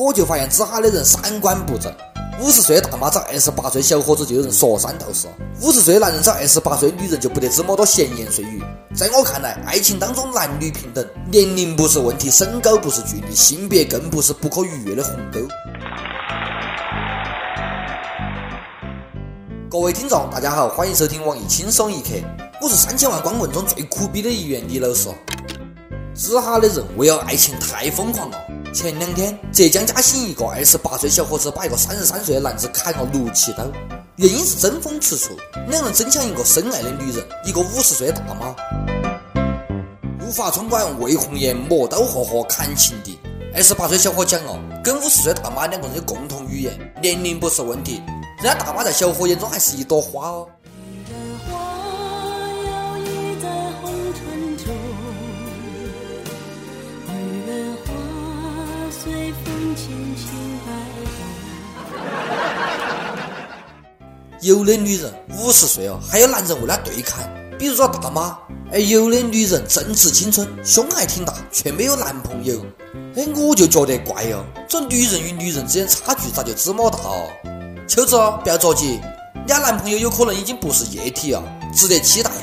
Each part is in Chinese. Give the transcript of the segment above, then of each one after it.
我就发现子哈的人三观不正。五十岁的大妈找二十八岁小伙子就有人说三道四，五十岁的男人找二十八岁女人就不得这么多闲言碎语。在我看来，爱情当中男女平等，年龄不是问题，身高不是距离，性别更不是不可逾越的鸿沟。各位听众，大家好，欢迎收听网易轻松一刻，我是三千万光棍中最苦逼的一员李老师。子哈的人为了爱情太疯狂了。前两天，浙江嘉兴一个二十八岁小伙子把一个三十三岁的男子砍了六七刀，原因是争风吃醋，两人争抢一个深爱的女人，一个五十岁的大妈。怒发冲冠，魏红颜磨刀霍霍砍情敌。二十八岁小伙讲哦，跟五十岁大妈两个人有共同语言，年龄不是问题，人家大妈在小伙眼中还是一朵花哦。有的女人五十岁哦，还有男人为她对抗，比如说大妈；而有的女人正值青春，胸还挺大，却没有男朋友。哎，我就觉得怪哦，这女人与女人之间差距咋就这么大哦？秋子，不要着急，你家男朋友有可能已经不是液体啊，值得期待。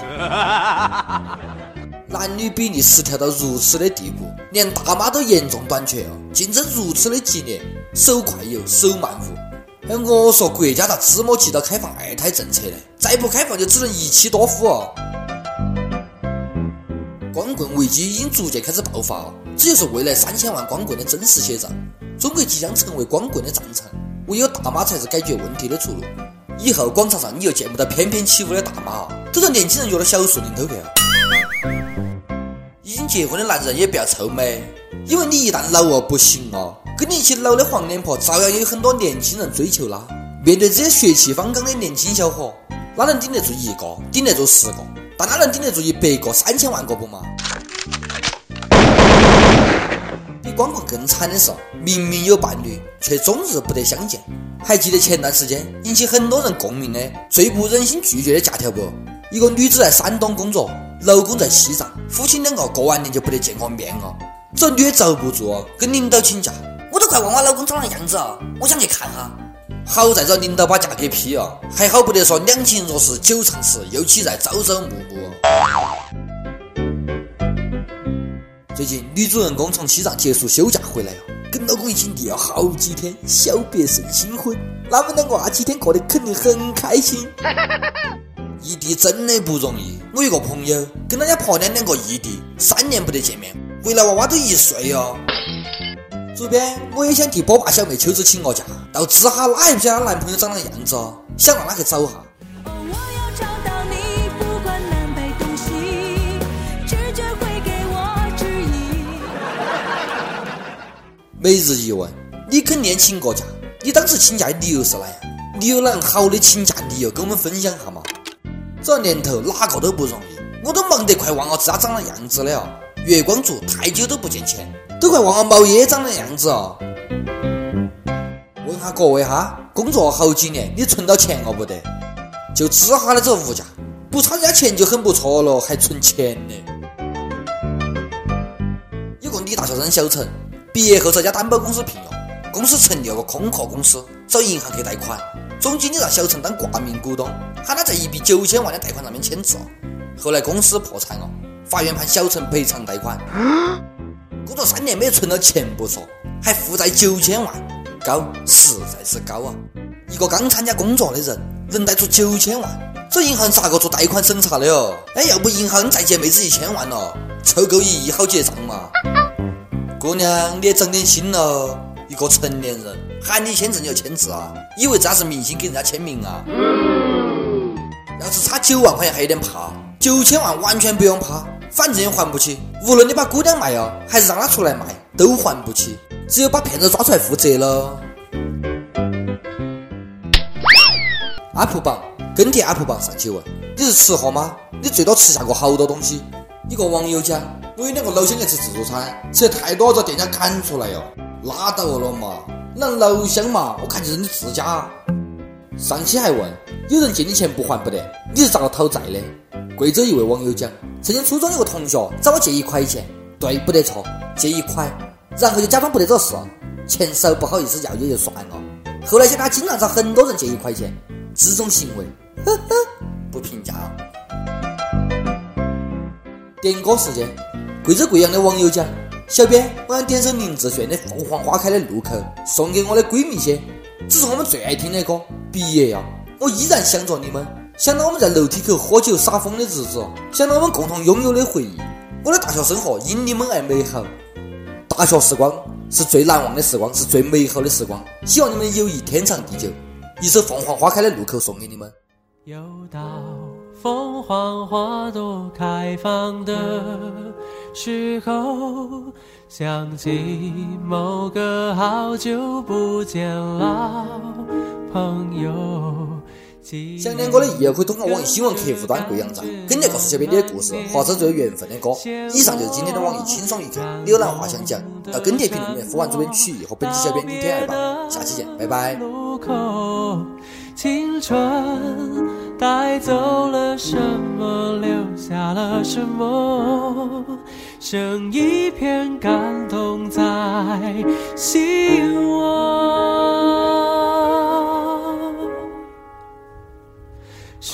男女比例失调到如此的地步，连大妈都严重短缺哦，竞争如此的激烈，手快有，手慢无。哎，我说国家咋这么急着开放二胎政策呢？再不开放就只能一妻多夫哦。光棍危机已经逐渐开始爆发哦，这就是未来三千万光棍的真实写照。中国即将成为光棍的战场，唯有大妈才是解决问题的出路。以后广场上你又见不到翩翩起舞的大妈哦，都是年轻人约到小树林偷去。已经结婚的男人也不要臭美，因为你一旦老了不行哦。跟你一起老的黄脸婆，照样有很多年轻人追求啦。面对这些血气方刚的年轻小伙，哪能顶得住一个？顶得住十个？但哪能顶得住一百个、三千万个不嘛？比光棍更惨的是，明明有伴侣，却终日不得相见。还记得前段时间引起很多人共鸣的最不忍心拒绝的假条不？一个女子在山东工作，老公在西藏，夫妻两个过完年就不得见个面了。这女的遭不住，跟领导请假。我都快忘我老公长啥样子啊！我想去看哈。好在这领导把价给批了，还好不得说两情若是久长时，又岂在朝朝暮暮。最近女主人公从西藏结束休假回来了，跟老公一起腻了好几天，小别胜新婚，他们两个那几天过得肯定很开心。异地真的不容易，我有个朋友跟他家婆娘两个异地，三年不得见面，回来娃娃都一岁哦。主编，我也想替波霸小妹秋子请个假，到知哈哪也不晓得她男朋友长那样子哦，想让她去找哈。每日一问：你肯定请个假？你当时请假的理由是哪样？你有哪样好的请假理由跟我们分享下嘛？这年头哪个都不容易，我都忙得快忘了自家长那样子了。月光族太久都不见钱。都快忘了毛爷长的样子哦！问下各位哈，工作好几年，你存到钱了不得？就知哈的这物价，不差人家钱就很不错了，还存钱呢。有个女大学生小陈，毕业后在家担保公司聘用，公司成立了个空壳公司，找银行去贷款。总经理让小陈当挂名股东，喊他在一笔九千万的贷款上面签字。后来公司破产了，法院判小陈赔偿贷款。工作三年没存到钱不说，还负债九千万，高实在是高啊！一个刚参加工作的人能贷出九千万，这银行咋个做贷款审查的哦？哎，要不银行再借妹子一千万咯，凑够一亿好结账嘛？姑娘，你也长点心咯！一个成年人喊你签字你就签字啊？以为这是明星给人家签名啊？要是差九万块钱还有点怕，九千万完全不用怕。反正也还不起，无论你把姑娘卖了，还是让她出来卖，都还不起，只有把骗子抓出来负责了。阿普榜跟帖阿普榜上去问：你是吃货吗？你最多吃下过好多东西。一个网友讲：我有两个老乡去吃自助餐，吃的太多，遭店家赶出来哟。拉倒了嘛，那老乡嘛，我看就是你自家。上期还问：有人借你钱不还不得，你是咋个讨债的？贵州一位网友讲，曾经初中有个同学找我借一块钱，对，不得错，借一块，然后就假装不得这事，钱少不好意思要也就算了，后来想他经常找很多人借一块钱，这种行为，呵呵，不评价。点歌时间，贵州贵阳的网友讲：小编，我想点首林志炫的《凤凰花开的路口》，送给我的闺蜜些，这是我们最爱听的歌。毕业呀，我依然想着你们，想到我们在楼梯口喝酒撒疯的日子，想到我们共同拥有的回忆。我的大学生活因你们而美好，大学时光是最难忘的时光，是最美好的时光。希望你们的友谊天长地久。一首《凤凰花开的路口》送给你们。又到凤凰花朵开放的时候，想起某个好久不见老朋友。想点歌的益友可以通过网易新闻客户端贵阳站跟帖告诉小编你的故事或者最有缘分的歌。以上就是今天的网易轻松一刻，浏览话想讲，到跟帖评论里面呼唤主编曲艺和本期小编李天二吧。下期见，拜拜。青春带走了什么，留下了什么？剩一片感动在心窝。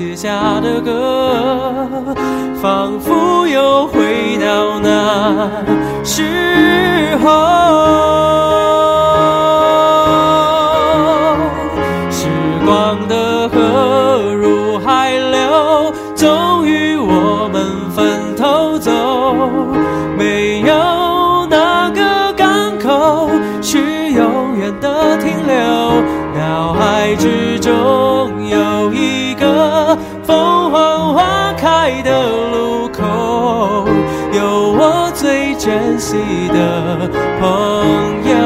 写下的歌，仿佛又回到那时候。时光的河入海流，终于我们分头走。没有哪个港口是永远的停留，脑海之。中有一爱的路口，有我最珍惜的朋友。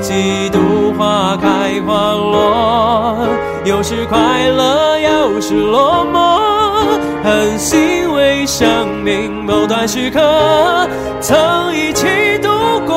几度花开花落，有时快乐，有时落寞，很欣慰生命某段时刻曾一起度过。